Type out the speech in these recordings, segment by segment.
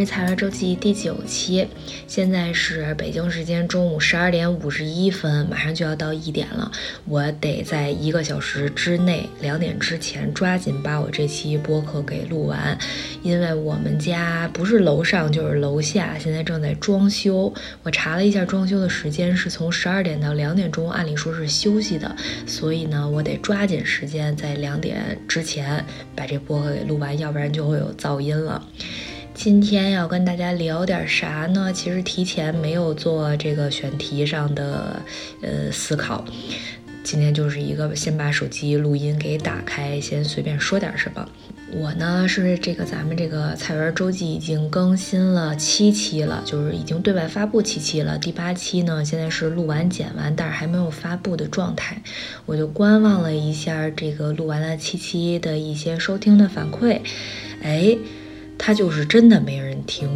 是菜园周记第九期，现在是北京时间中午十二点五十一分，马上就要到一点了，我得在一个小时之内，两点之前抓紧把我这期播客给录完，因为我们家不是楼上就是楼下，现在正在装修。我查了一下装修的时间是从十二点到两点钟，按理说是休息的，所以呢，我得抓紧时间在两点之前把这播客给。录完，要不然就会有噪音了。今天要跟大家聊点啥呢？其实提前没有做这个选题上的呃思考。今天就是一个先把手机录音给打开，先随便说点什么。我呢是这个咱们这个菜园周记已经更新了七期了，就是已经对外发布七期了。第八期呢现在是录完剪完，但是还没有发布的状态。我就观望了一下这个录完了七期的一些收听的反馈，哎，他就是真的没人听。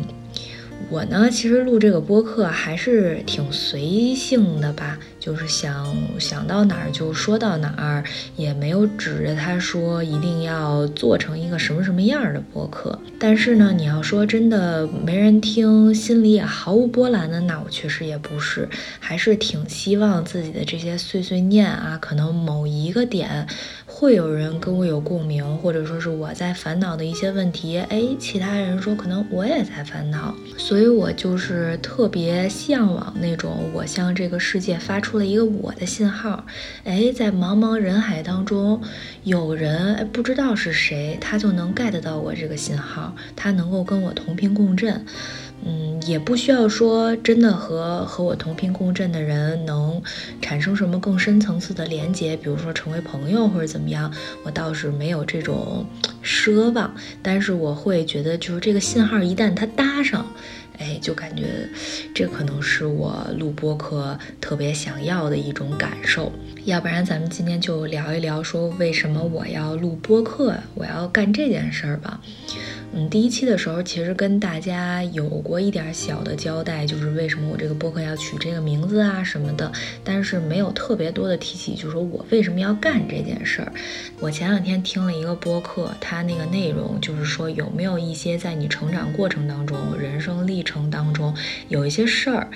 我呢其实录这个播客还是挺随性的吧。就是想想到哪儿就说到哪儿，也没有指着他说一定要做成一个什么什么样的播客。但是呢，你要说真的没人听，心里也毫无波澜的，那我确实也不是，还是挺希望自己的这些碎碎念啊，可能某一个点会有人跟我有共鸣，或者说是我在烦恼的一些问题，哎，其他人说可能我也在烦恼，所以我就是特别向往那种我向这个世界发出。了一个我的信号，哎，在茫茫人海当中，有人不知道是谁，他就能 get 到我这个信号，他能够跟我同频共振，嗯，也不需要说真的和和我同频共振的人能产生什么更深层次的连接，比如说成为朋友或者怎么样，我倒是没有这种奢望，但是我会觉得，就是这个信号一旦它搭上。哎，就感觉这可能是我录播客特别想要的一种感受。要不然咱们今天就聊一聊，说为什么我要录播客，我要干这件事儿吧。嗯，第一期的时候其实跟大家有过一点小的交代，就是为什么我这个播客要取这个名字啊什么的，但是没有特别多的提起，就是说我为什么要干这件事儿。我前两天听了一个播客，它那个内容就是说有没有一些在你成长过程当中、人生历程当中有一些事儿。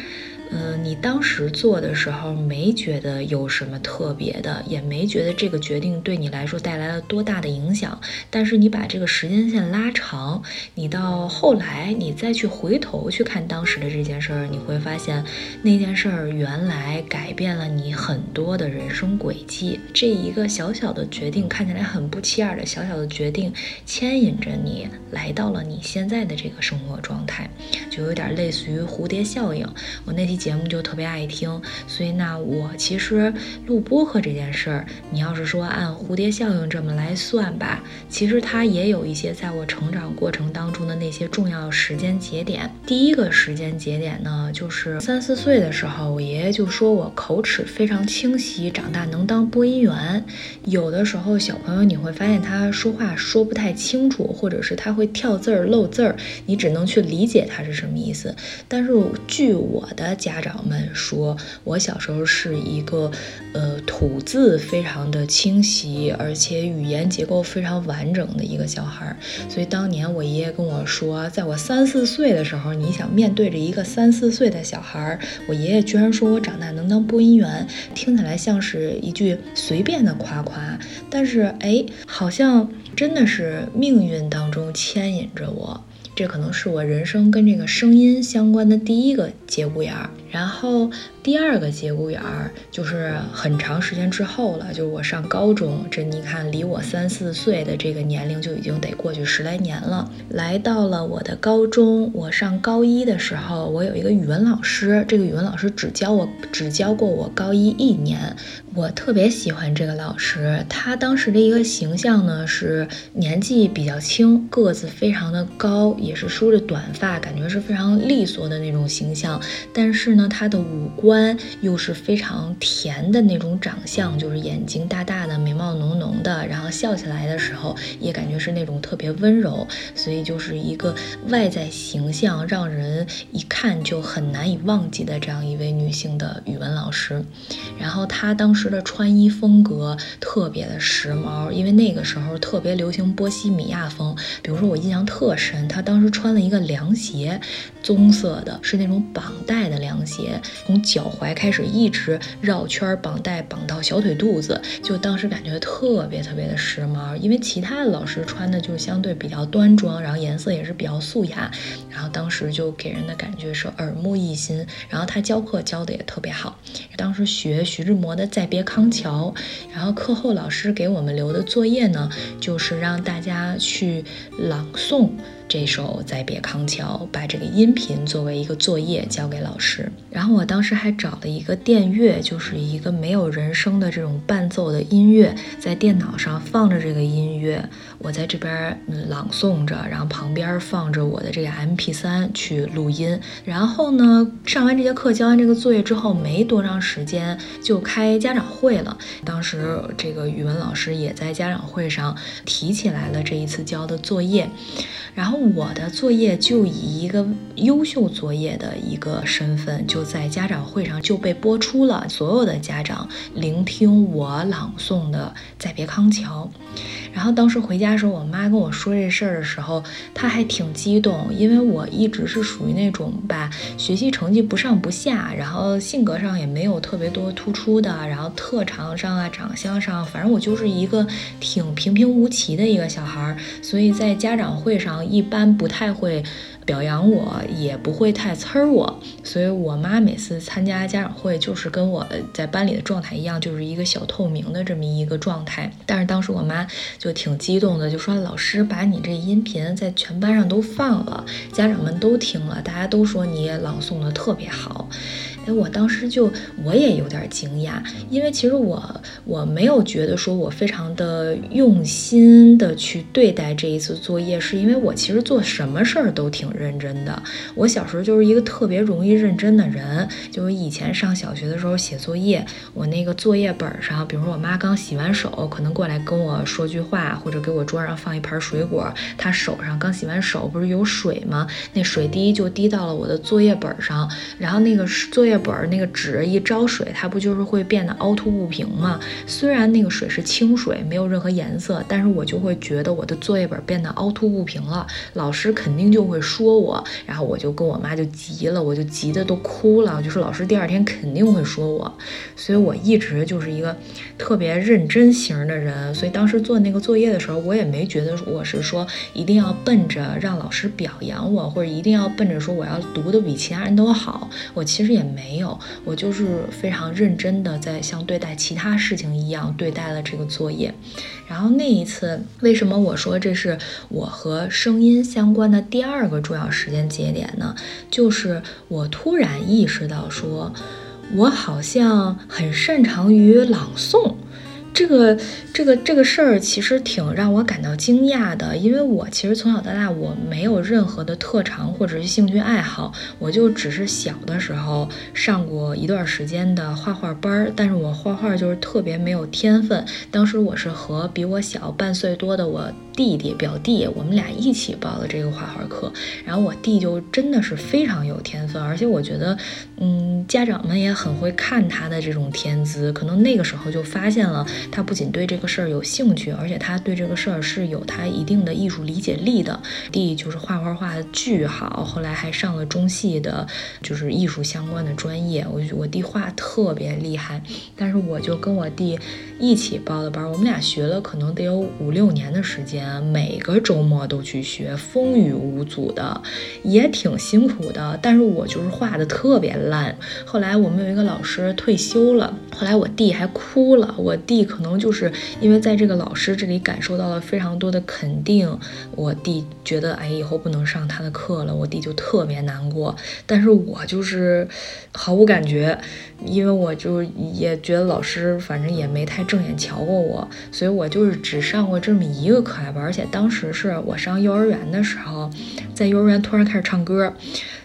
嗯，你当时做的时候没觉得有什么特别的，也没觉得这个决定对你来说带来了多大的影响。但是你把这个时间线拉长，你到后来你再去回头去看当时的这件事儿，你会发现那件事儿原来改变了你很多的人生轨迹。这一个小小的决定，看起来很不起眼的小小的决定，牵引着你来到了你现在的这个生活状态，就有点类似于蝴蝶效应。我那天。节目就特别爱听，所以那我其实录播客这件事儿，你要是说按蝴蝶效应这么来算吧，其实它也有一些在我成长过程当中的那些重要时间节点。第一个时间节点呢，就是三四岁的时候，我爷爷就说我口齿非常清晰，长大能当播音员。有的时候小朋友你会发现他说话说不太清楚，或者是他会跳字儿漏字儿，你只能去理解他是什么意思。但是据我的家长们说，我小时候是一个，呃，吐字非常的清晰，而且语言结构非常完整的一个小孩儿。所以当年我爷爷跟我说，在我三四岁的时候，你想面对着一个三四岁的小孩儿，我爷爷居然说我长大能当播音员，听起来像是一句随便的夸夸，但是哎，好像真的是命运当中牵引着我。这可能是我人生跟这个声音相关的第一个节骨眼儿，然后。第二个节骨眼儿就是很长时间之后了，就是我上高中，这你看离我三四岁的这个年龄就已经得过去十来年了。来到了我的高中，我上高一的时候，我有一个语文老师，这个语文老师只教我只教过我高一一年，我特别喜欢这个老师。他当时的一个形象呢是年纪比较轻，个子非常的高，也是梳着短发，感觉是非常利索的那种形象。但是呢，他的五官。又是非常甜的那种长相，就是眼睛大大的，眉毛浓浓的，然后笑起来的时候也感觉是那种特别温柔，所以就是一个外在形象让人一看就很难以忘记的这样一位女性的语文老师。然后她当时的穿衣风格特别的时髦，因为那个时候特别流行波西米亚风，比如说我印象特深，她当时穿了一个凉鞋，棕色的，是那种绑带的凉鞋，鞋从脚踝开始一直绕圈绑带绑到小腿肚子，就当时感觉特别特别的时髦。因为其他的老师穿的就是相对比较端庄，然后颜色也是比较素雅，然后当时就给人的感觉是耳目一新。然后他教课教的也特别好，当时学徐志摩的《再别康桥》，然后课后老师给我们留的作业呢，就是让大家去朗诵。这首《再别康桥》，把这个音频作为一个作业交给老师。然后我当时还找了一个电乐，就是一个没有人声的这种伴奏的音乐，在电脑上放着这个音乐，我在这边朗诵着，然后旁边放着我的这个 MP3 去录音。然后呢，上完这节课，交完这个作业之后，没多长时间就开家长会了。当时这个语文老师也在家长会上提起来了这一次交的作业，然后。我的作业就以一个优秀作业的一个身份，就在家长会上就被播出了。所有的家长聆听我朗诵的《再别康桥》。然后当时回家那时候，我妈跟我说这事儿的时候，她还挺激动，因为我一直是属于那种吧，学习成绩不上不下，然后性格上也没有特别多突出的，然后特长上啊、长相上，反正我就是一个挺平平无奇的一个小孩儿，所以在家长会上一般不太会。表扬我也不会太呲儿我，所以我妈每次参加家长会就是跟我在班里的状态一样，就是一个小透明的这么一个状态。但是当时我妈就挺激动的，就说老师把你这音频在全班上都放了，家长们都听了，大家都说你朗诵的特别好。我当时就我也有点惊讶，因为其实我我没有觉得说我非常的用心的去对待这一次作业，是因为我其实做什么事儿都挺认真的。我小时候就是一个特别容易认真的人，就是以前上小学的时候写作业，我那个作业本上，比如说我妈刚洗完手，可能过来跟我说句话，或者给我桌上放一盘水果，她手上刚洗完手不是有水吗？那水滴就滴到了我的作业本上，然后那个作业。本那个纸一招水，它不就是会变得凹凸不平吗？虽然那个水是清水，没有任何颜色，但是我就会觉得我的作业本变得凹凸不平了，老师肯定就会说我，然后我就跟我妈就急了，我就急得都哭了，就说老师第二天肯定会说我，所以我一直就是一个特别认真型的人，所以当时做那个作业的时候，我也没觉得我是说一定要奔着让老师表扬我，或者一定要奔着说我要读的比其他人都好，我其实也没。没有，我就是非常认真的在像对待其他事情一样对待了这个作业。然后那一次，为什么我说这是我和声音相关的第二个重要时间节点呢？就是我突然意识到，说我好像很擅长于朗诵。这个这个这个事儿其实挺让我感到惊讶的，因为我其实从小到大我没有任何的特长或者是兴趣爱好，我就只是小的时候上过一段时间的画画班儿，但是我画画就是特别没有天分。当时我是和比我小半岁多的我。弟弟表弟，我们俩一起报的这个画画课，然后我弟就真的是非常有天分，而且我觉得，嗯，家长们也很会看他的这种天资，可能那个时候就发现了他不仅对这个事儿有兴趣，而且他对这个事儿是有他一定的艺术理解力的。弟就是画画画的巨好，后来还上了中戏的，就是艺术相关的专业。我我弟画特别厉害，但是我就跟我弟一起报的班，我们俩学了可能得有五六年的时间。每个周末都去学，风雨无阻的，也挺辛苦的。但是我就是画的特别烂。后来我们有一个老师退休了，后来我弟还哭了。我弟可能就是因为在这个老师这里感受到了非常多的肯定，我弟觉得哎以后不能上他的课了，我弟就特别难过。但是我就是毫无感觉。因为我就也觉得老师反正也没太正眼瞧过我，所以我就是只上过这么一个课外班，而且当时是我上幼儿园的时候，在幼儿园突然开始唱歌。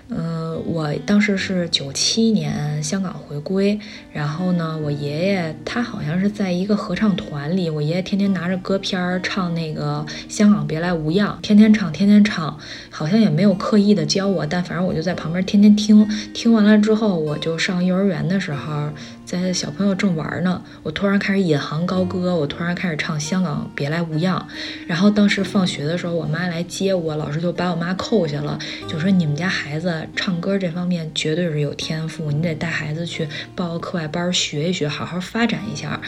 嗯，我当时是九七年香港回归，然后呢，我爷爷他好像是在一个合唱团里，我爷爷天天拿着歌片儿唱那个《香港别来无恙》，天天唱，天天唱，好像也没有刻意的教我，但反正我就在旁边天天听，听完了之后，我就上幼儿园的时候。在小朋友正玩呢，我突然开始引吭高歌，我突然开始唱《香港别来无恙》。然后当时放学的时候，我妈来接我，老师就把我妈扣下了，就说你们家孩子唱歌这方面绝对是有天赋，你得带孩子去报个课外班学一学，好好发展一下。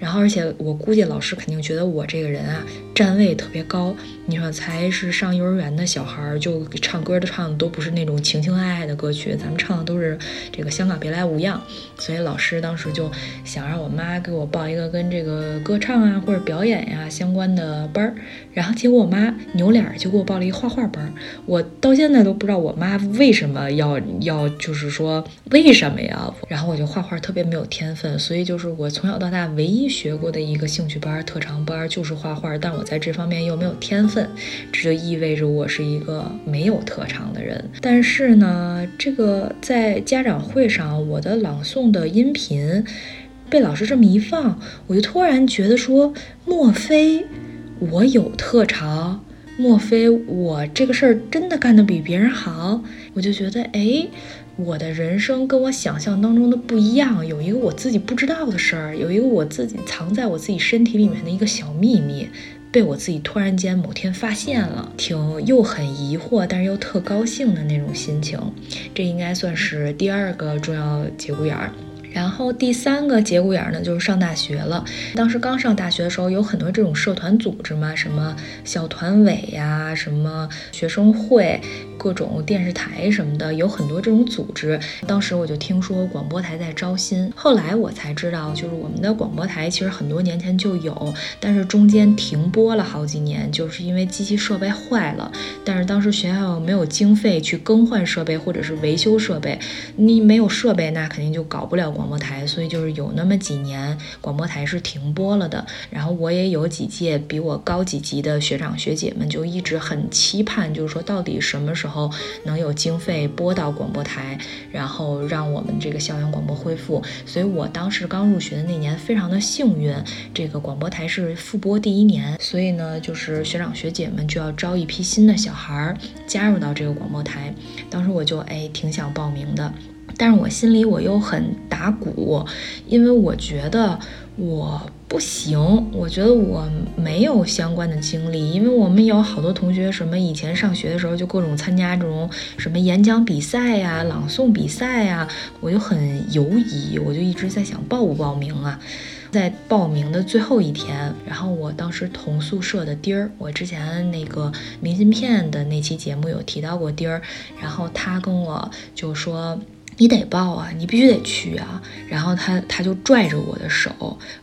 然后，而且我估计老师肯定觉得我这个人啊，站位特别高。你说才是上幼儿园的小孩儿，就唱歌的唱的都不是那种情情爱爱的歌曲，咱们唱的都是这个《香港别来无恙》。所以老师当时就想让我妈给我报一个跟这个歌唱啊或者表演呀相关的班儿。然后结果我妈扭脸就给我报了一画画班儿。我到现在都不知道我妈为什么要要，就是说为什么呀？然后我就画画特别没有天分，所以就是我从小到大唯一。学过的一个兴趣班、特长班就是画画，但我在这方面又没有天分，这就意味着我是一个没有特长的人。但是呢，这个在家长会上，我的朗诵的音频被老师这么一放，我就突然觉得说，莫非我有特长？莫非我这个事儿真的干得比别人好？我就觉得，哎。我的人生跟我想象当中的不一样，有一个我自己不知道的事儿，有一个我自己藏在我自己身体里面的一个小秘密，被我自己突然间某天发现了，挺又很疑惑，但是又特高兴的那种心情。这应该算是第二个重要节骨眼儿。然后第三个节骨眼儿呢，就是上大学了。当时刚上大学的时候，有很多这种社团组织嘛，什么小团委呀，什么学生会。各种电视台什么的有很多这种组织，当时我就听说广播台在招新，后来我才知道，就是我们的广播台其实很多年前就有，但是中间停播了好几年，就是因为机器设备坏了。但是当时学校没有经费去更换设备或者是维修设备，你没有设备，那肯定就搞不了广播台，所以就是有那么几年广播台是停播了的。然后我也有几届比我高几级的学长学姐们就一直很期盼，就是说到底什么时候。然后能有经费拨到广播台，然后让我们这个校园广播恢复。所以我当时刚入学的那年非常的幸运，这个广播台是复播第一年，所以呢，就是学长学姐们就要招一批新的小孩儿加入到这个广播台。当时我就哎挺想报名的，但是我心里我又很打鼓，因为我觉得我。不行，我觉得我没有相关的经历，因为我们有好多同学，什么以前上学的时候就各种参加这种什么演讲比赛呀、朗诵比赛呀，我就很犹疑，我就一直在想报不报名啊。在报名的最后一天，然后我当时同宿舍的丁儿，我之前那个明信片的那期节目有提到过丁儿，然后他跟我就说。你得报啊，你必须得去啊！然后他他就拽着我的手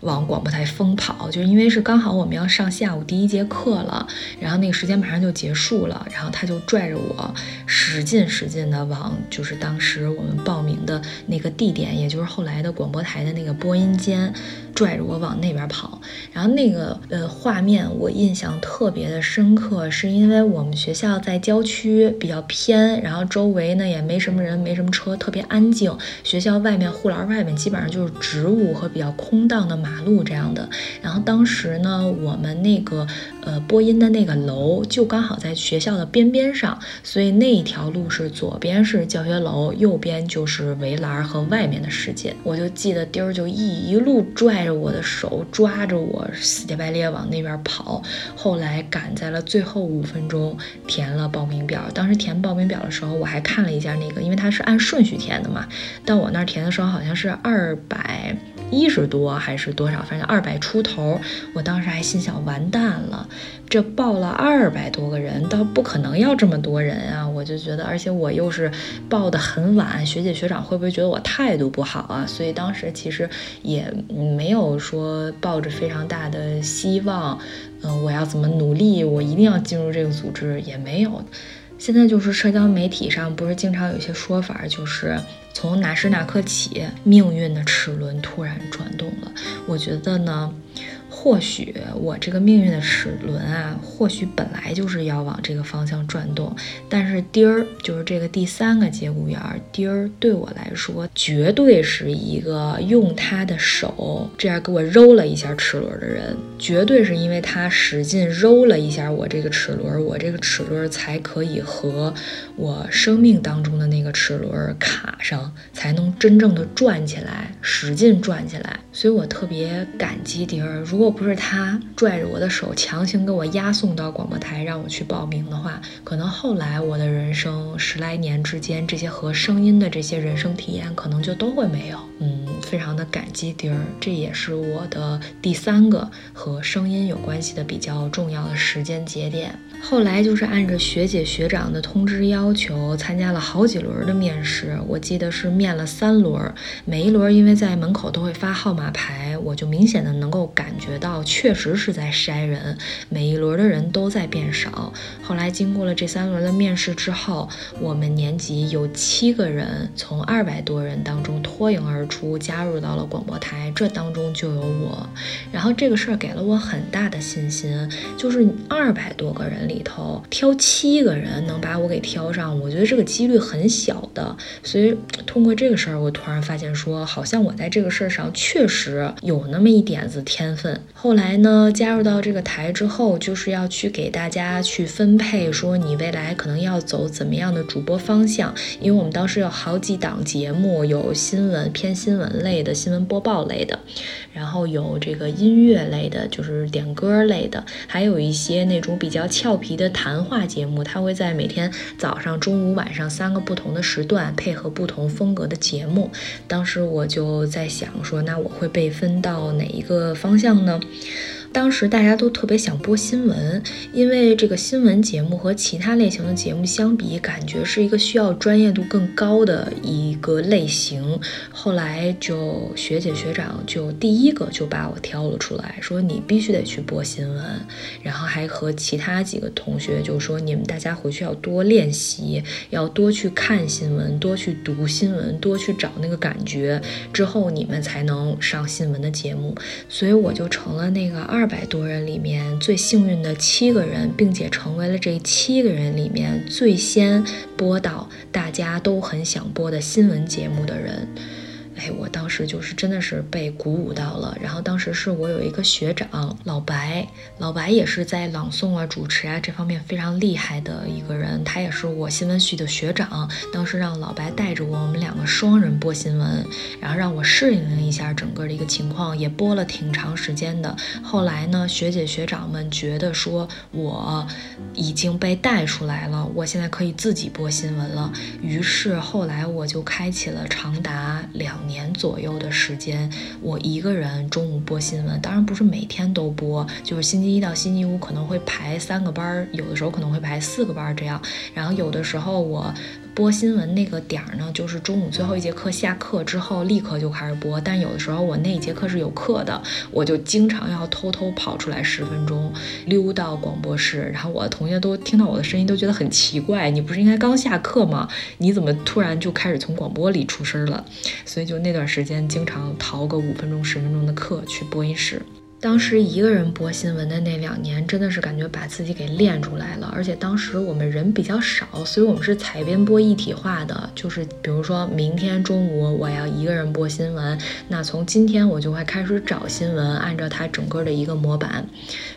往广播台疯跑，就因为是刚好我们要上下午第一节课了，然后那个时间马上就结束了，然后他就拽着我使劲使劲的往就是当时我们报名的那个地点，也就是后来的广播台的那个播音间。拽着我往那边跑，然后那个呃画面我印象特别的深刻，是因为我们学校在郊区比较偏，然后周围呢也没什么人，没什么车，特别安静。学校外面护栏外面基本上就是植物和比较空荡的马路这样的。然后当时呢，我们那个呃播音的那个楼就刚好在学校的边边上，所以那一条路是左边是教学楼，右边就是围栏和外面的世界。我就记得丁儿就一一路拽。着我的手抓着我，死乞白咧往那边跑。后来赶在了最后五分钟填了报名表。当时填报名表的时候，我还看了一下那个，因为它是按顺序填的嘛。到我那儿填的时候，好像是二百。一十多还是多少？反正二百出头。我当时还心想，完蛋了，这报了二百多个人，倒不可能要这么多人啊！我就觉得，而且我又是报的很晚，学姐学长会不会觉得我态度不好啊？所以当时其实也没有说抱着非常大的希望，嗯，我要怎么努力，我一定要进入这个组织也没有。现在就是社交媒体上不是经常有一些说法，就是从哪时哪刻起，命运的齿轮突然转动了。我觉得呢，或许我这个命运的齿轮啊，或许本来就是要往这个方向转动，但是丁儿就是这个第三个节骨眼儿，丁儿对我来说绝对是一个用他的手这样给我揉了一下齿轮的人，绝对是因为他使劲揉了一下我这个齿轮，我这个齿轮才可以和我生命当中的那个齿轮卡上，才能真正的转起来，使劲转起来。所以我特别感激丁儿，如果不是他拽着我的手，强行给我押送到广播台，让我去报名的话，可能后来我的人生十来年之间，这些和声音的这些人生体验，可能就都会没有。嗯，非常的感激丁儿，这也是我的第三个和声音有关系的比较重要的时间节点。后来就是按着学姐学长的通知要求，参加了好几轮的面试，我记得是面了三轮，每一轮因为在门口都会发号码牌，我就明显的能够感觉到，确实是在筛人，每一轮的人都在变少。后来经过了这三轮的面试之后，我们年级有七个人从二百多人当中脱颖而出，加入到了广播台，这当中就有我。然后这个事儿给了我很大的信心，就是二百多个人。里头挑七个人能把我给挑上，我觉得这个几率很小的。所以通过这个事儿，我突然发现说，好像我在这个事儿上确实有那么一点子天分。后来呢，加入到这个台之后，就是要去给大家去分配，说你未来可能要走怎么样的主播方向。因为我们当时有好几档节目，有新闻偏新闻类的新闻播报类的，然后有这个音乐类的，就是点歌类的，还有一些那种比较俏。皮的谈话节目，他会在每天早上、中午、晚上三个不同的时段配合不同风格的节目。当时我就在想说，那我会被分到哪一个方向呢？当时大家都特别想播新闻，因为这个新闻节目和其他类型的节目相比，感觉是一个需要专业度更高的一个类型。后来就学姐学长就第一个就把我挑了出来，说你必须得去播新闻，然后还和其他几个同学就说你们大家回去要多练习，要多去看新闻，多去读新闻，多去找那个感觉，之后你们才能上新闻的节目。所以我就成了那个二。二百多人里面最幸运的七个人，并且成为了这七个人里面最先播到大家都很想播的新闻节目的人。我当时就是真的是被鼓舞到了。然后当时是我有一个学长老白，老白也是在朗诵啊、主持啊这方面非常厉害的一个人。他也是我新闻系的学长。当时让老白带着我，我们两个双人播新闻，然后让我适应了一下整个的一个情况，也播了挺长时间的。后来呢，学姐学长们觉得说我已经被带出来了，我现在可以自己播新闻了。于是后来我就开启了长达两。年年左右的时间，我一个人中午播新闻，当然不是每天都播，就是星期一到星期五可能会排三个班，有的时候可能会排四个班这样。然后有的时候我播新闻那个点儿呢，就是中午最后一节课下课之后立刻就开始播。但有的时候我那一节课是有课的，我就经常要偷偷跑出来十分钟，溜到广播室。然后我的同学都听到我的声音都觉得很奇怪，你不是应该刚下课吗？你怎么突然就开始从广播里出声了？所以就。就那段时间，经常逃个五分钟、十分钟的课去播音室。当时一个人播新闻的那两年，真的是感觉把自己给练出来了。而且当时我们人比较少，所以我们是采编播一体化的。就是比如说明天中午我要一个人播新闻，那从今天我就会开始找新闻，按照它整个的一个模板，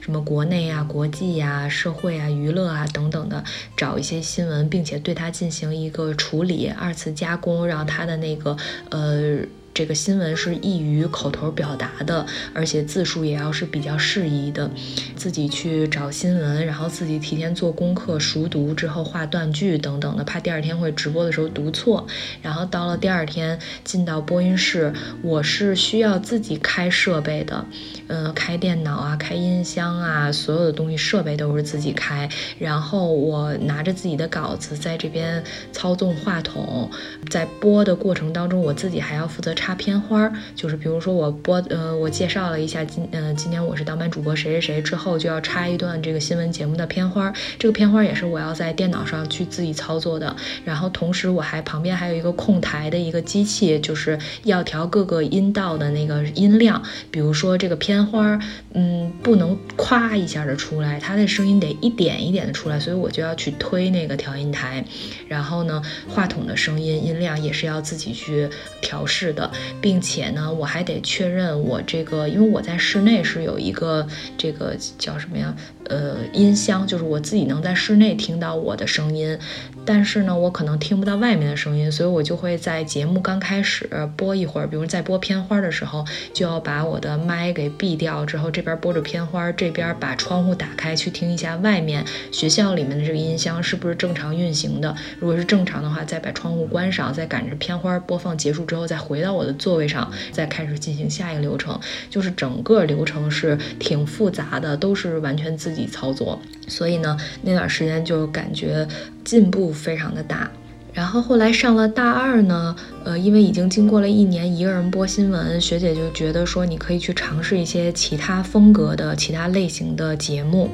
什么国内啊、国际呀、社会啊、娱乐啊等等的，找一些新闻，并且对它进行一个处理、二次加工，让它的那个呃。这个新闻是易于口头表达的，而且字数也要是比较适宜的。自己去找新闻，然后自己提前做功课、熟读之后画断句等等的，怕第二天会直播的时候读错。然后到了第二天进到播音室，我是需要自己开设备的，嗯，开电脑啊，开音箱啊，所有的东西设备都是自己开。然后我拿着自己的稿子在这边操纵话筒，在播的过程当中，我自己还要负责插。插片花儿，就是比如说我播呃我介绍了一下今呃今天我是当班主播谁谁谁之后就要插一段这个新闻节目的片花，这个片花也是我要在电脑上去自己操作的，然后同时我还旁边还有一个控台的一个机器，就是要调各个音道的那个音量，比如说这个片花，嗯不能咵一下的出来，它的声音得一点一点的出来，所以我就要去推那个调音台，然后呢话筒的声音音量也是要自己去调试的，并且呢我还得确认我这个，因为我在室内是有一个这个叫什么呀？呃，音箱就是我自己能在室内听到我的声音，但是呢，我可能听不到外面的声音，所以我就会在节目刚开始播一会儿，比如在播片花的时候，就要把我的麦给闭掉，之后这边播着片花，这边把窗户打开去听一下外面学校里面的这个音箱是不是正常运行的。如果是正常的话，再把窗户关上，再赶着片花播放结束之后，再回到我的座位上，再开始进行下一个流程。就是整个流程是挺复杂的，都是完全自己。操作，所以呢，那段时间就感觉进步非常的大。然后后来上了大二呢，呃，因为已经经过了一年一个人播新闻，学姐就觉得说你可以去尝试一些其他风格的、其他类型的节目。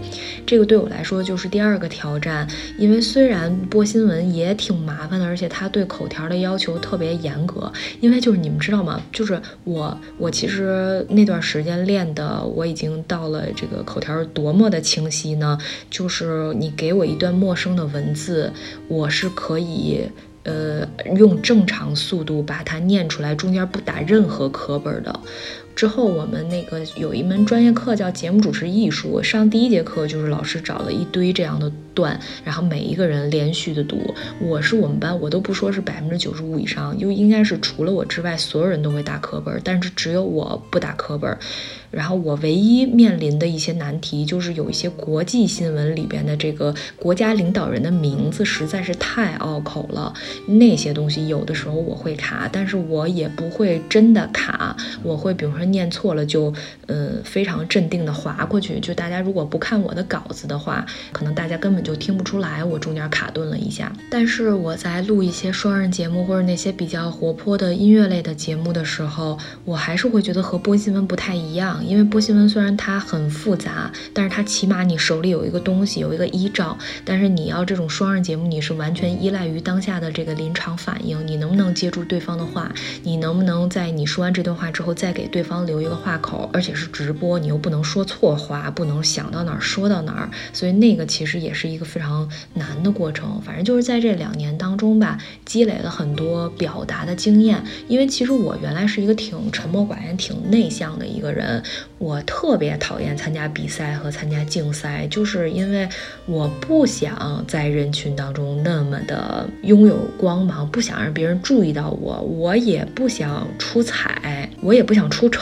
这个对我来说就是第二个挑战，因为虽然播新闻也挺麻烦的，而且它对口条的要求特别严格。因为就是你们知道吗？就是我我其实那段时间练的，我已经到了这个口条多么的清晰呢？就是你给我一段陌生的文字，我是可以。呃，用正常速度把它念出来，中间不打任何课本的。之后我们那个有一门专业课叫节目主持艺术，上第一节课就是老师找了一堆这样的段，然后每一个人连续的读。我是我们班，我都不说是百分之九十五以上，就应该是除了我之外，所有人都会打课本，但是只有我不打课本。然后我唯一面临的一些难题，就是有一些国际新闻里边的这个国家领导人的名字实在是太拗口了，那些东西有的时候我会卡，但是我也不会真的卡，我会比如说念错了就，呃，非常镇定的划过去。就大家如果不看我的稿子的话，可能大家根本就听不出来我中间卡顿了一下。但是我在录一些双人节目或者那些比较活泼的音乐类的节目的时候，我还是会觉得和播新闻不太一样。因为播新闻虽然它很复杂，但是它起码你手里有一个东西，有一个依照。但是你要这种双人节目，你是完全依赖于当下的这个临场反应，你能不能接住对方的话，你能不能在你说完这段话之后再给对方留一个话口，而且是直播，你又不能说错话，不能想到哪儿说到哪儿，所以那个其实也是一个非常难的过程。反正就是在这两年当中吧，积累了很多表达的经验。因为其实我原来是一个挺沉默寡言、挺内向的一个人。我特别讨厌参加比赛和参加竞赛，就是因为我不想在人群当中那么的拥有光芒，不想让别人注意到我，我也不想出彩，我也不想出丑，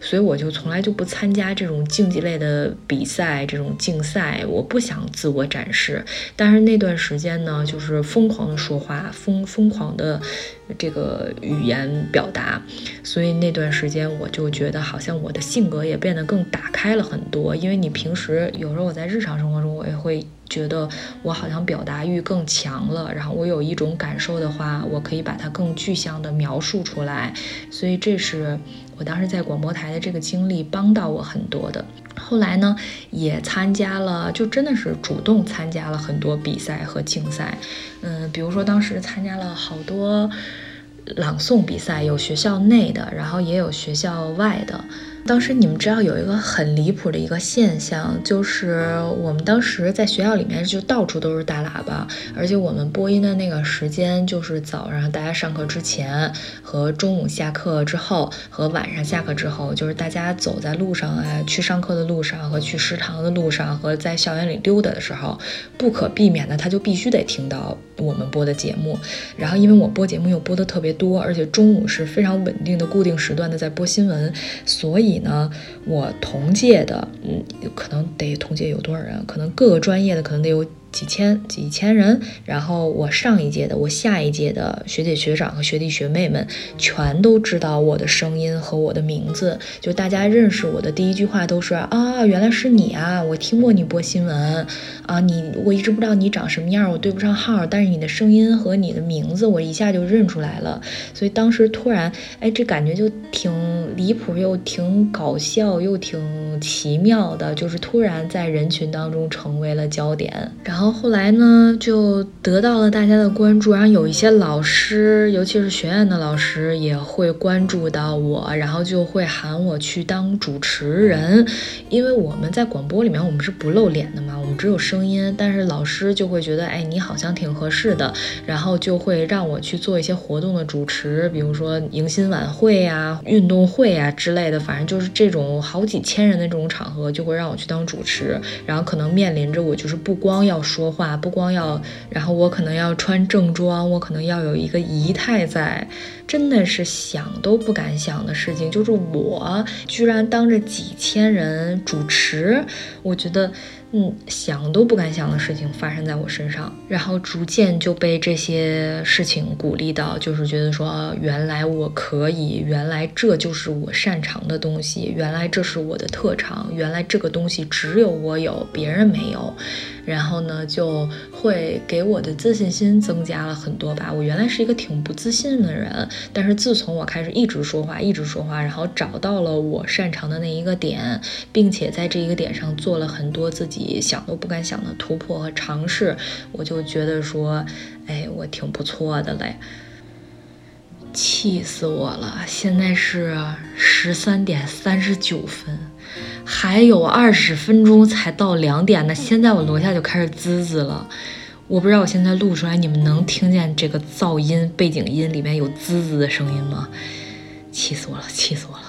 所以我就从来就不参加这种竞技类的比赛，这种竞赛，我不想自我展示。但是那段时间呢，就是疯狂的说话，疯疯狂的。这个语言表达，所以那段时间我就觉得好像我的性格也变得更打开了很多。因为你平时有时候我在日常生活中，我也会觉得我好像表达欲更强了。然后我有一种感受的话，我可以把它更具象的描述出来。所以这是我当时在广播台的这个经历，帮到我很多的。后来呢，也参加了，就真的是主动参加了很多比赛和竞赛，嗯，比如说当时参加了好多朗诵比赛，有学校内的，然后也有学校外的。当时你们知道有一个很离谱的一个现象，就是我们当时在学校里面就到处都是大喇叭，而且我们播音的那个时间就是早上大家上课之前和中午下课之后和晚上下课之后，就是大家走在路上啊，去上课的路上和去食堂的路上和在校园里溜达的时候，不可避免的他就必须得听到我们播的节目。然后因为我播节目又播的特别多，而且中午是非常稳定的固定时段的在播新闻，所以。你呢，我同届的，嗯，可能得同届有多少人？可能各个专业的可能得有。几千几千人，然后我上一届的、我下一届的学姐学长和学弟学妹们全都知道我的声音和我的名字，就大家认识我的第一句话都是啊，原来是你啊，我听过你播新闻啊，你我一直不知道你长什么样，我对不上号，但是你的声音和你的名字我一下就认出来了，所以当时突然，哎，这感觉就挺离谱，又挺搞笑，又挺奇妙的，就是突然在人群当中成为了焦点，然后。然后后来呢，就得到了大家的关注，然后有一些老师，尤其是学院的老师，也会关注到我，然后就会喊我去当主持人。因为我们在广播里面，我们是不露脸的嘛，我们只有声音，但是老师就会觉得，哎，你好像挺合适的，然后就会让我去做一些活动的主持，比如说迎新晚会呀、运动会呀之类的，反正就是这种好几千人的这种场合，就会让我去当主持，然后可能面临着我就是不光要。说话不光要，然后我可能要穿正装，我可能要有一个仪态在，真的是想都不敢想的事情。就是我居然当着几千人主持，我觉得。嗯，想都不敢想的事情发生在我身上，然后逐渐就被这些事情鼓励到，就是觉得说，原来我可以，原来这就是我擅长的东西，原来这是我的特长，原来这个东西只有我有，别人没有。然后呢，就会给我的自信心增加了很多吧。我原来是一个挺不自信的人，但是自从我开始一直说话，一直说话，然后找到了我擅长的那一个点，并且在这一个点上做了很多自己。想都不敢想的突破和尝试，我就觉得说，哎，我挺不错的嘞。气死我了！现在是十三点三十九分，还有二十分钟才到两点呢。现在我楼下就开始滋滋了，我不知道我现在录出来你们能听见这个噪音背景音里面有滋滋的声音吗？气死我了！气死我了！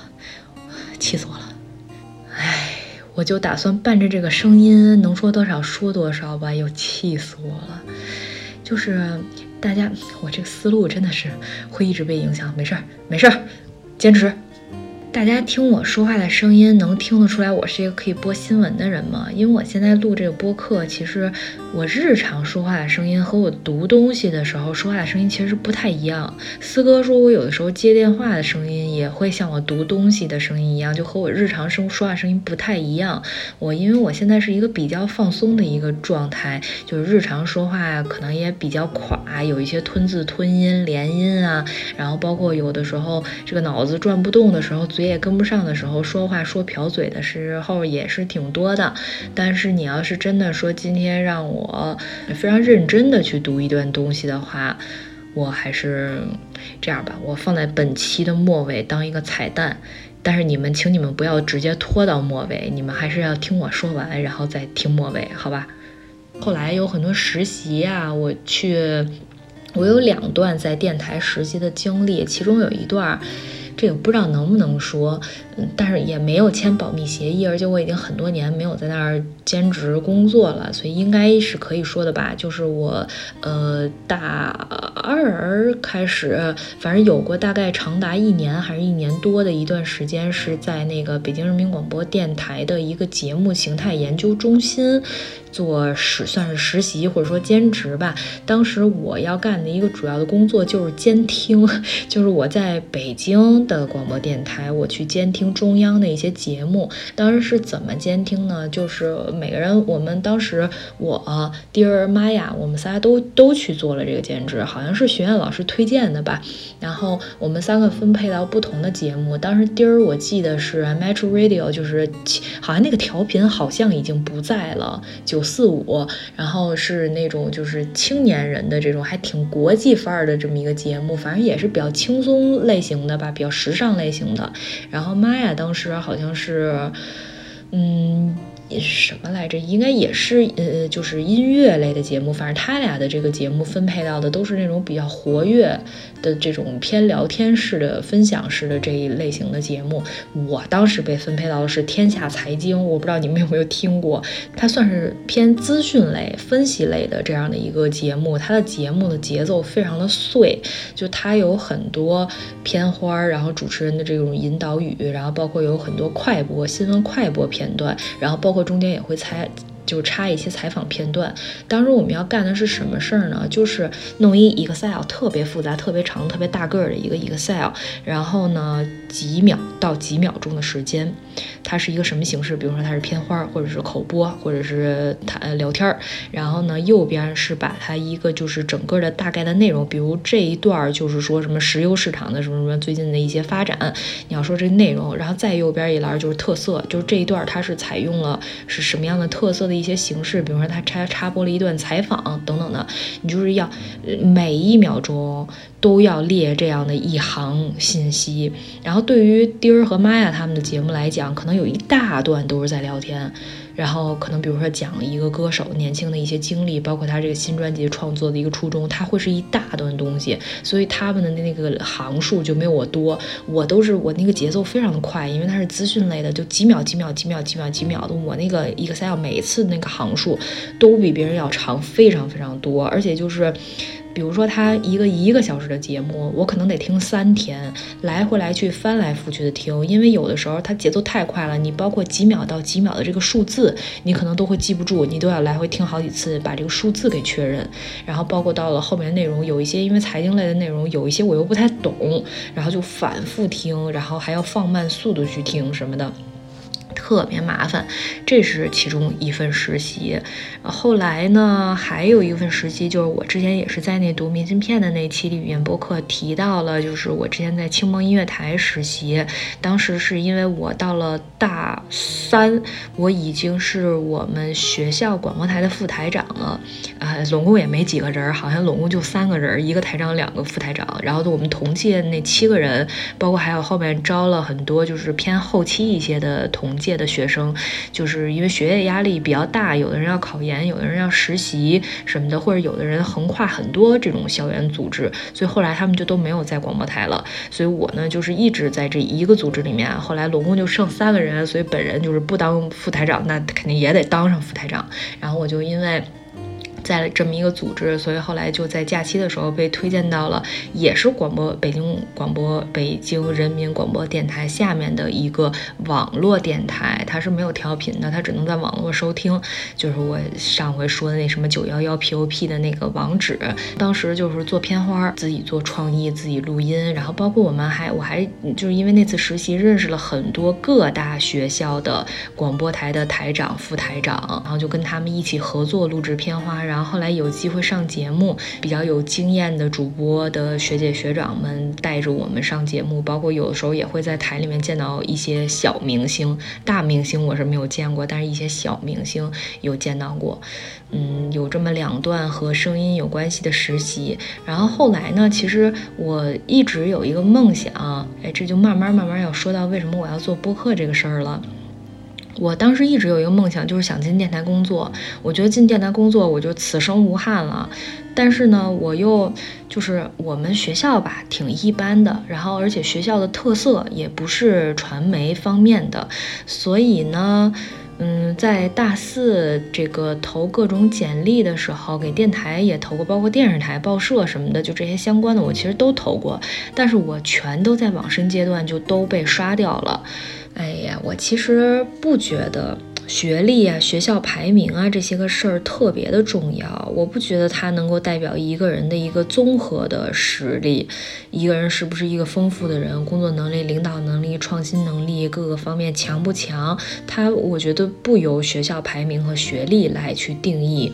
气死我了！我就打算伴着这个声音，能说多少说多少吧。又气死我了，就是大家，我这个思路真的是会一直被影响。没事儿，没事儿，坚持。大家听我说话的声音，能听得出来我是一个可以播新闻的人吗？因为我现在录这个播客，其实我日常说话的声音和我读东西的时候说话的声音其实不太一样。四哥说我有的时候接电话的声音也会像我读东西的声音一样，就和我日常生说话声音不太一样。我因为我现在是一个比较放松的一个状态，就是日常说话可能也比较垮，有一些吞字吞音、连音啊，然后包括有的时候这个脑子转不动的时候，嘴。也跟不上的时候，说话说瓢嘴的时候也是挺多的。但是你要是真的说今天让我非常认真的去读一段东西的话，我还是这样吧，我放在本期的末尾当一个彩蛋。但是你们，请你们不要直接拖到末尾，你们还是要听我说完，然后再听末尾，好吧？后来有很多实习啊，我去，我有两段在电台实习的经历，其中有一段。这个不知道能不能说，嗯，但是也没有签保密协议，而且我已经很多年没有在那儿兼职工作了，所以应该是可以说的吧。就是我，呃，大二开始，反正有过大概长达一年还是一年多的一段时间，是在那个北京人民广播电台的一个节目形态研究中心。做实算是实习或者说兼职吧。当时我要干的一个主要的工作就是监听，就是我在北京的广播电台，我去监听中央的一些节目。当时是怎么监听呢？就是每个人，我们当时我丁儿、妈呀，我们仨都都去做了这个兼职，好像是学院老师推荐的吧。然后我们三个分配到不同的节目。当时丁儿我记得是 Metro Radio，就是好像那个调频好像已经不在了，九。四五，然后是那种就是青年人的这种还挺国际范儿的这么一个节目，反正也是比较轻松类型的吧，比较时尚类型的。然后妈呀，当时好像是，嗯。什么来着？应该也是呃，就是音乐类的节目。反正他俩的这个节目分配到的都是那种比较活跃的这种偏聊天式的、分享式的这一类型的节目。我当时被分配到的是《天下财经》，我不知道你们有没有听过，它算是偏资讯类、分析类的这样的一个节目。它的节目的节奏非常的碎，就它有很多片花儿，然后主持人的这种引导语，然后包括有很多快播新闻快播片段，然后包。中间也会采就插一些采访片段。当时我们要干的是什么事儿呢？就是弄一 Excel 特别复杂、特别长、特别大个儿的一个 Excel，然后呢，几秒到几秒钟的时间，它是一个什么形式？比如说它是片花，或者是口播，或者是谈聊天儿。然后呢，右边是把它一个就是整个的大概的内容，比如这一段就是说什么石油市场的什么什么最近的一些发展，你要说这内容。然后再右边一栏就是特色，就是这一段它是采用了是什么样的特色的一些形式，比如说它插插播了一段采访等等的，你就是要每一秒钟都要列这样的一行信息。然后对于丁儿和玛雅他们的节目来讲，可能有一大段都是在聊天。然后可能比如说讲一个歌手年轻的一些经历，包括他这个新专辑创作的一个初衷，他会是一大段东西，所以他们的那个行数就没有我多，我都是我那个节奏非常的快，因为它是资讯类的，就几秒几秒几秒几秒几秒的，我那个 Excel 每次那个行数都比别人要长，非常非常多，而且就是。比如说，他一个一个小时的节目，我可能得听三天，来回来去翻来覆去的听，因为有的时候他节奏太快了，你包括几秒到几秒的这个数字，你可能都会记不住，你都要来回听好几次，把这个数字给确认。然后包括到了后面内容，有一些因为财经类的内容，有一些我又不太懂，然后就反复听，然后还要放慢速度去听什么的。特别麻烦，这是其中一份实习。后来呢，还有一份实习，就是我之前也是在那读明信片的那期里面播客提到了，就是我之前在青梦音乐台实习。当时是因为我到了大三，我已经是我们学校广播台的副台长了。啊，总共也没几个人，好像总共就三个人，一个台长，两个副台长。然后我们同届那七个人，包括还有后面招了很多就是偏后期一些的同届。届的学生，就是因为学业压力比较大，有的人要考研，有的人要实习什么的，或者有的人横跨很多这种校园组织，所以后来他们就都没有在广播台了。所以我呢，就是一直在这一个组织里面。后来总共就剩三个人，所以本人就是不当副台长，那肯定也得当上副台长。然后我就因为。在这么一个组织，所以后来就在假期的时候被推荐到了，也是广播北京广播北京人民广播电台下面的一个网络电台，它是没有调频的，它只能在网络收听。就是我上回说的那什么九幺幺 POP 的那个网址，当时就是做片花，自己做创意，自己录音，然后包括我们还我还就是因为那次实习认识了很多各大学校的广播台的台长、副台长，然后就跟他们一起合作录制片花，然后。然后后来有机会上节目，比较有经验的主播的学姐学长们带着我们上节目，包括有的时候也会在台里面见到一些小明星，大明星我是没有见过，但是一些小明星有见到过。嗯，有这么两段和声音有关系的实习。然后后来呢，其实我一直有一个梦想，哎，这就慢慢慢慢要说到为什么我要做播客这个事儿了。我当时一直有一个梦想，就是想进电台工作。我觉得进电台工作，我就此生无憾了。但是呢，我又就是我们学校吧，挺一般的。然后，而且学校的特色也不是传媒方面的，所以呢，嗯，在大四这个投各种简历的时候，给电台也投过，包括电视台、报社什么的，就这些相关的，我其实都投过。但是我全都在网申阶段就都被刷掉了。哎呀，我其实不觉得学历啊、学校排名啊这些个事儿特别的重要。我不觉得它能够代表一个人的一个综合的实力，一个人是不是一个丰富的人，工作能力、领导能力、创新能力各个方面强不强，他我觉得不由学校排名和学历来去定义。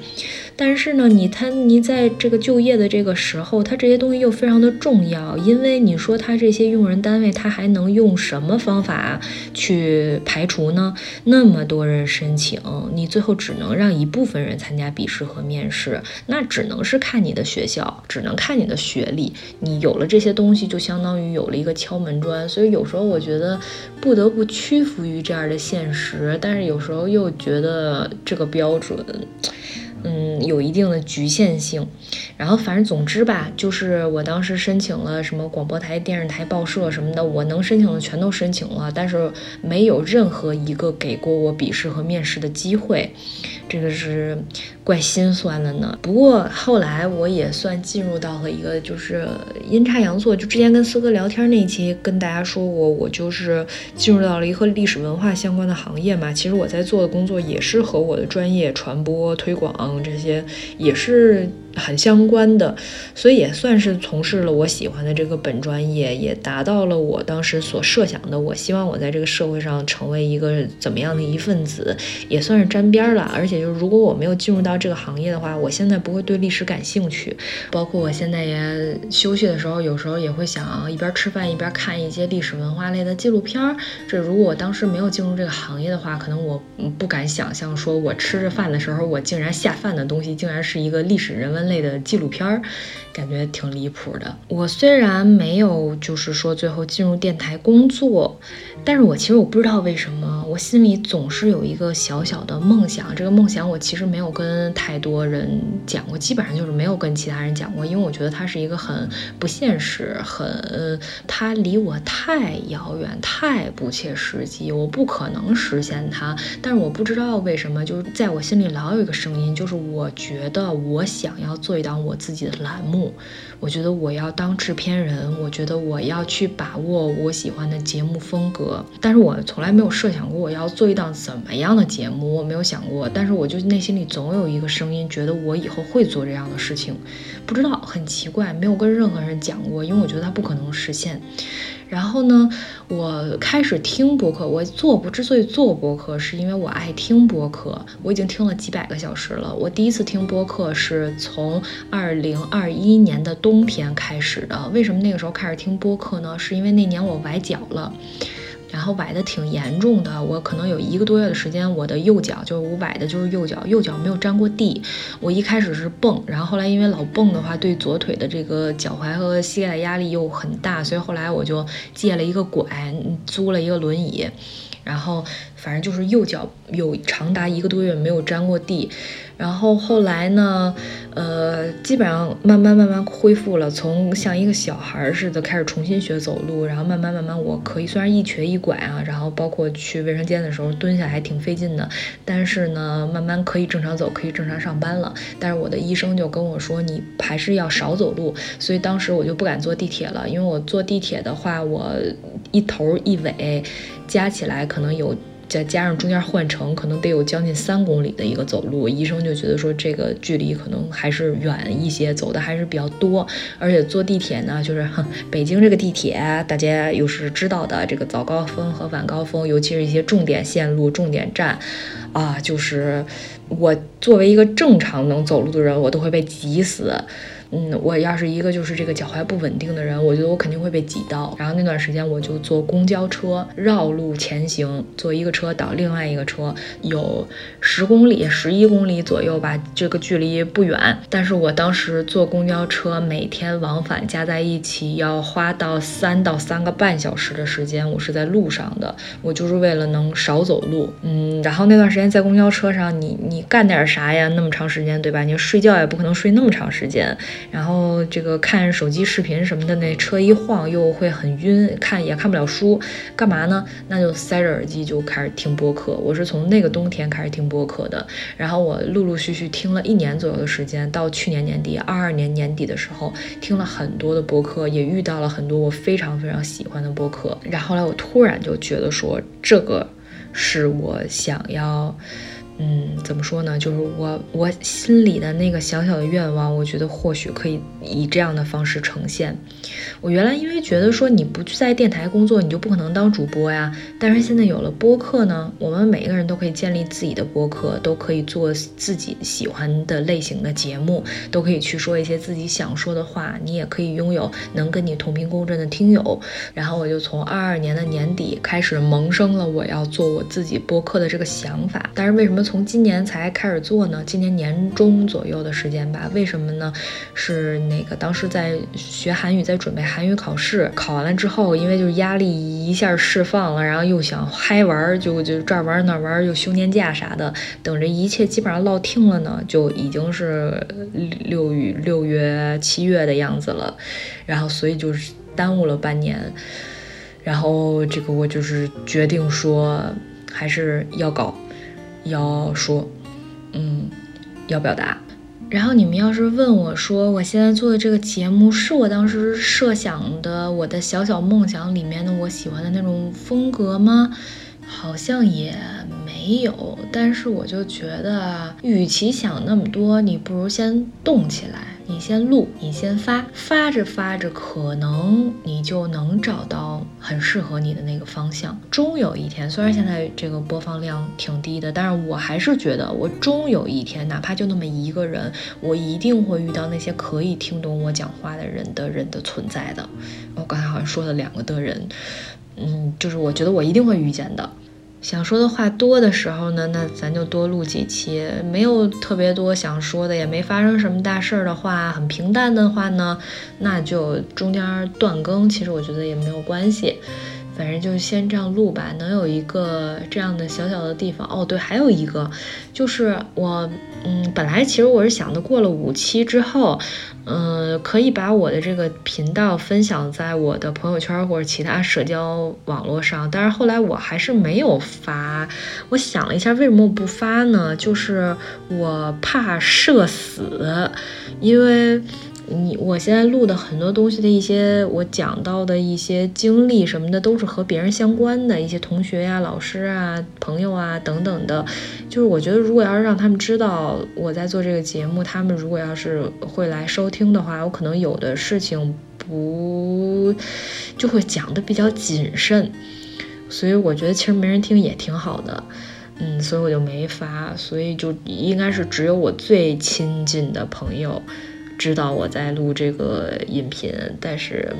但是呢，你他你在这个就业的这个时候，他这些东西又非常的重要，因为你说他这些用人单位，他还能用什么方法去排除呢？那么多人申请，你最后只能让一部分人参加笔试和面试，那只能是看你的学校，只能看你的学历。你有了这些东西，就相当于有了一个敲门砖。所以有时候我觉得不得不屈服于这样的现实，但是有时候又觉得这个标准。嗯，有一定的局限性。然后反正总之吧，就是我当时申请了什么广播台、电视台、报社什么的，我能申请的全都申请了，但是没有任何一个给过我笔试和面试的机会，这个是怪心酸的呢。不过后来我也算进入到了一个就是阴差阳错，就之前跟四哥聊天那一期跟大家说过，我就是进入到了一个历史文化相关的行业嘛。其实我在做的工作也是和我的专业传播推广这些也是。很相关的，所以也算是从事了我喜欢的这个本专业，也达到了我当时所设想的。我希望我在这个社会上成为一个怎么样的一份子，也算是沾边了。而且就是如果我没有进入到这个行业的话，我现在不会对历史感兴趣。包括我现在也休息的时候，有时候也会想一边吃饭一边看一些历史文化类的纪录片。这如果我当时没有进入这个行业的话，可能我不敢想象，说我吃着饭的时候，我竟然下饭的东西竟然是一个历史人文。类的纪录片儿，感觉挺离谱的。我虽然没有，就是说最后进入电台工作，但是我其实我不知道为什么，我心里总是有一个小小的梦想。这个梦想我其实没有跟太多人讲过，基本上就是没有跟其他人讲过，因为我觉得它是一个很不现实，很它离我太遥远，太不切实际，我不可能实现它。但是我不知道为什么，就是在我心里老有一个声音，就是我觉得我想要。做一档我自己的栏目，我觉得我要当制片人，我觉得我要去把握我喜欢的节目风格，但是我从来没有设想过我要做一档怎么样的节目，我没有想过，但是我就内心里总有一个声音，觉得我以后会做这样的事情，不知道很奇怪，没有跟任何人讲过，因为我觉得它不可能实现。然后呢，我开始听播客。我做播之所以做播客，是因为我爱听播客。我已经听了几百个小时了。我第一次听播客是从二零二一年的冬天开始的。为什么那个时候开始听播客呢？是因为那年我崴脚了。然后崴的挺严重的，我可能有一个多月的时间，我的右脚就是我崴的就是右脚，右脚没有沾过地。我一开始是蹦，然后后来因为老蹦的话，对左腿的这个脚踝和膝盖的压力又很大，所以后来我就借了一个拐，租了一个轮椅，然后反正就是右脚有长达一个多月没有沾过地。然后后来呢，呃，基本上慢慢慢慢恢复了，从像一个小孩似的开始重新学走路，然后慢慢慢慢我可以虽然一瘸一拐啊，然后包括去卫生间的时候蹲下还挺费劲的，但是呢，慢慢可以正常走，可以正常上班了。但是我的医生就跟我说，你还是要少走路，所以当时我就不敢坐地铁了，因为我坐地铁的话，我一头一尾加起来可能有。再加上中间换乘，可能得有将近三公里的一个走路，医生就觉得说这个距离可能还是远一些，走的还是比较多。而且坐地铁呢，就是 哼北京这个地铁，大家又是知道的，这个早高峰和晚高峰，尤其是一些重点线路、重点站，啊，就是我作为一个正常能走路的人，我都会被挤死。嗯，我要是一个就是这个脚踝不稳定的人，我觉得我肯定会被挤到。然后那段时间我就坐公交车绕路前行，坐一个车倒另外一个车，有十公里、十一公里左右吧，这个距离不远。但是我当时坐公交车每天往返加在一起要花到三到三个半小时的时间，我是在路上的，我就是为了能少走路。嗯，然后那段时间在公交车上，你你干点啥呀？那么长时间，对吧？你睡觉也不可能睡那么长时间。然后这个看手机视频什么的，那车一晃又会很晕，看也看不了书，干嘛呢？那就塞着耳机就开始听播客。我是从那个冬天开始听播客的，然后我陆陆续续听了一年左右的时间，到去年年底，二二年年底的时候，听了很多的播客，也遇到了很多我非常非常喜欢的播客。然后来我突然就觉得说，这个是我想要。嗯，怎么说呢？就是我我心里的那个小小的愿望，我觉得或许可以以这样的方式呈现。我原来因为觉得说你不去在电台工作，你就不可能当主播呀。但是现在有了播客呢，我们每一个人都可以建立自己的播客，都可以做自己喜欢的类型的节目，都可以去说一些自己想说的话。你也可以拥有能跟你同频共振的听友。然后我就从二二年的年底开始萌生了我要做我自己播客的这个想法。但是为什？么从今年才开始做呢？今年年中左右的时间吧。为什么呢？是那个当时在学韩语，在准备韩语考试，考完了之后，因为就是压力一下释放了，然后又想嗨玩，就就这儿玩那儿玩，又休年假啥的，等着一切基本上落听了呢，就已经是六月六月七月的样子了。然后所以就是耽误了半年。然后这个我就是决定说，还是要搞，要说，嗯，要表达。然后你们要是问我说，我现在做的这个节目是我当时设想的我的小小梦想里面的我喜欢的那种风格吗？好像也没有。但是我就觉得，与其想那么多，你不如先动起来。你先录，你先发，发着发着，可能你就能找到很适合你的那个方向。终有一天，虽然现在这个播放量挺低的，但是我还是觉得，我终有一天，哪怕就那么一个人，我一定会遇到那些可以听懂我讲话的人的人的存在的。我刚才好像说了两个的人，嗯，就是我觉得我一定会遇见的。想说的话多的时候呢，那咱就多录几期；没有特别多想说的，也没发生什么大事儿的话，很平淡的话呢，那就中间断更。其实我觉得也没有关系。反正就先这样录吧，能有一个这样的小小的地方哦。对，还有一个就是我，嗯，本来其实我是想的，过了五期之后，嗯，可以把我的这个频道分享在我的朋友圈或者其他社交网络上，但是后来我还是没有发。我想了一下，为什么不发呢？就是我怕社死，因为。你我现在录的很多东西的一些我讲到的一些经历什么的，都是和别人相关的一些同学呀、老师啊、朋友啊等等的。就是我觉得，如果要是让他们知道我在做这个节目，他们如果要是会来收听的话，我可能有的事情不就会讲的比较谨慎。所以我觉得其实没人听也挺好的，嗯，所以我就没发。所以就应该是只有我最亲近的朋友。知道我在录这个音频，但是，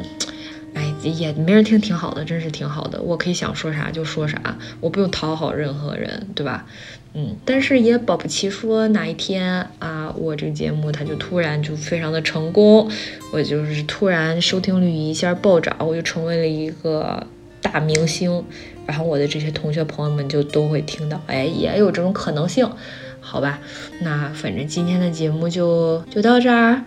哎，也没人听，挺好的，真是挺好的。我可以想说啥就说啥，我不用讨好任何人，对吧？嗯，但是也保不齐说哪一天啊，我这个节目它就突然就非常的成功，我就是突然收听率一下暴涨，我就成为了一个大明星，然后我的这些同学朋友们就都会听到，哎，也有这种可能性。好吧，那反正今天的节目就就到这儿。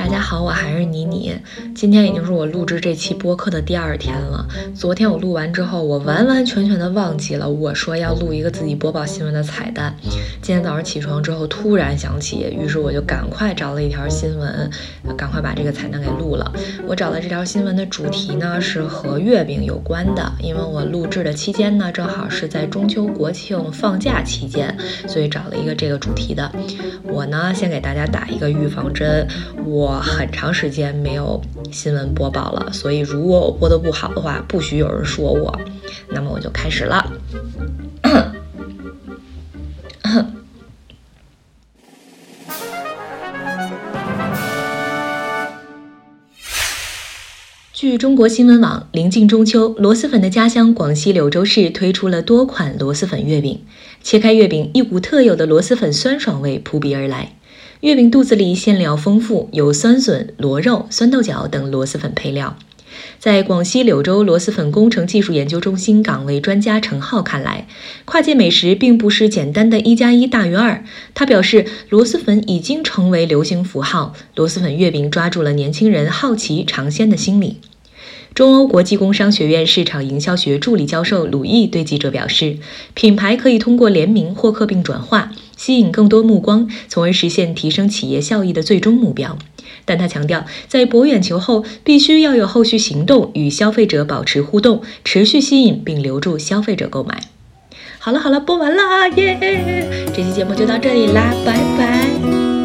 大家好，我还是妮妮。今天已经是我录制这期播客的第二天了。昨天我录完之后，我完完全全的忘记了我说要录一个自己播报新闻的彩蛋。今天早上起床之后突然想起，于是我就赶快找了一条新闻，赶快把这个彩蛋给录了。我找的这条新闻的主题呢是和月饼有关的，因为我录制的期间呢正好是在中秋国庆放假期间，所以找了一个这个主题的。我呢先给大家打一个预防针，我。我很长时间没有新闻播报了，所以如果我播的不好的话，不许有人说我。那么我就开始了。据中国新闻网，临近中秋，螺蛳粉的家乡广西柳州市推出了多款螺蛳粉月饼。切开月饼，一股特有的螺蛳粉酸爽味扑鼻而来。月饼肚子里馅料丰富，有酸笋、螺肉、酸豆角等螺蛳粉配料。在广西柳州螺蛳粉工程技术研究中心岗位专家陈浩看来，跨界美食并不是简单的一加一大于二。他表示，螺蛳粉已经成为流行符号，螺蛳粉月饼抓住了年轻人好奇尝鲜的心理。中欧国际工商学院市场营销学助理教授鲁毅对记者表示，品牌可以通过联名或客并转化。吸引更多目光，从而实现提升企业效益的最终目标。但他强调，在博眼球后，必须要有后续行动，与消费者保持互动，持续吸引并留住消费者购买。好了好了，播完了耶！这期节目就到这里啦，拜拜。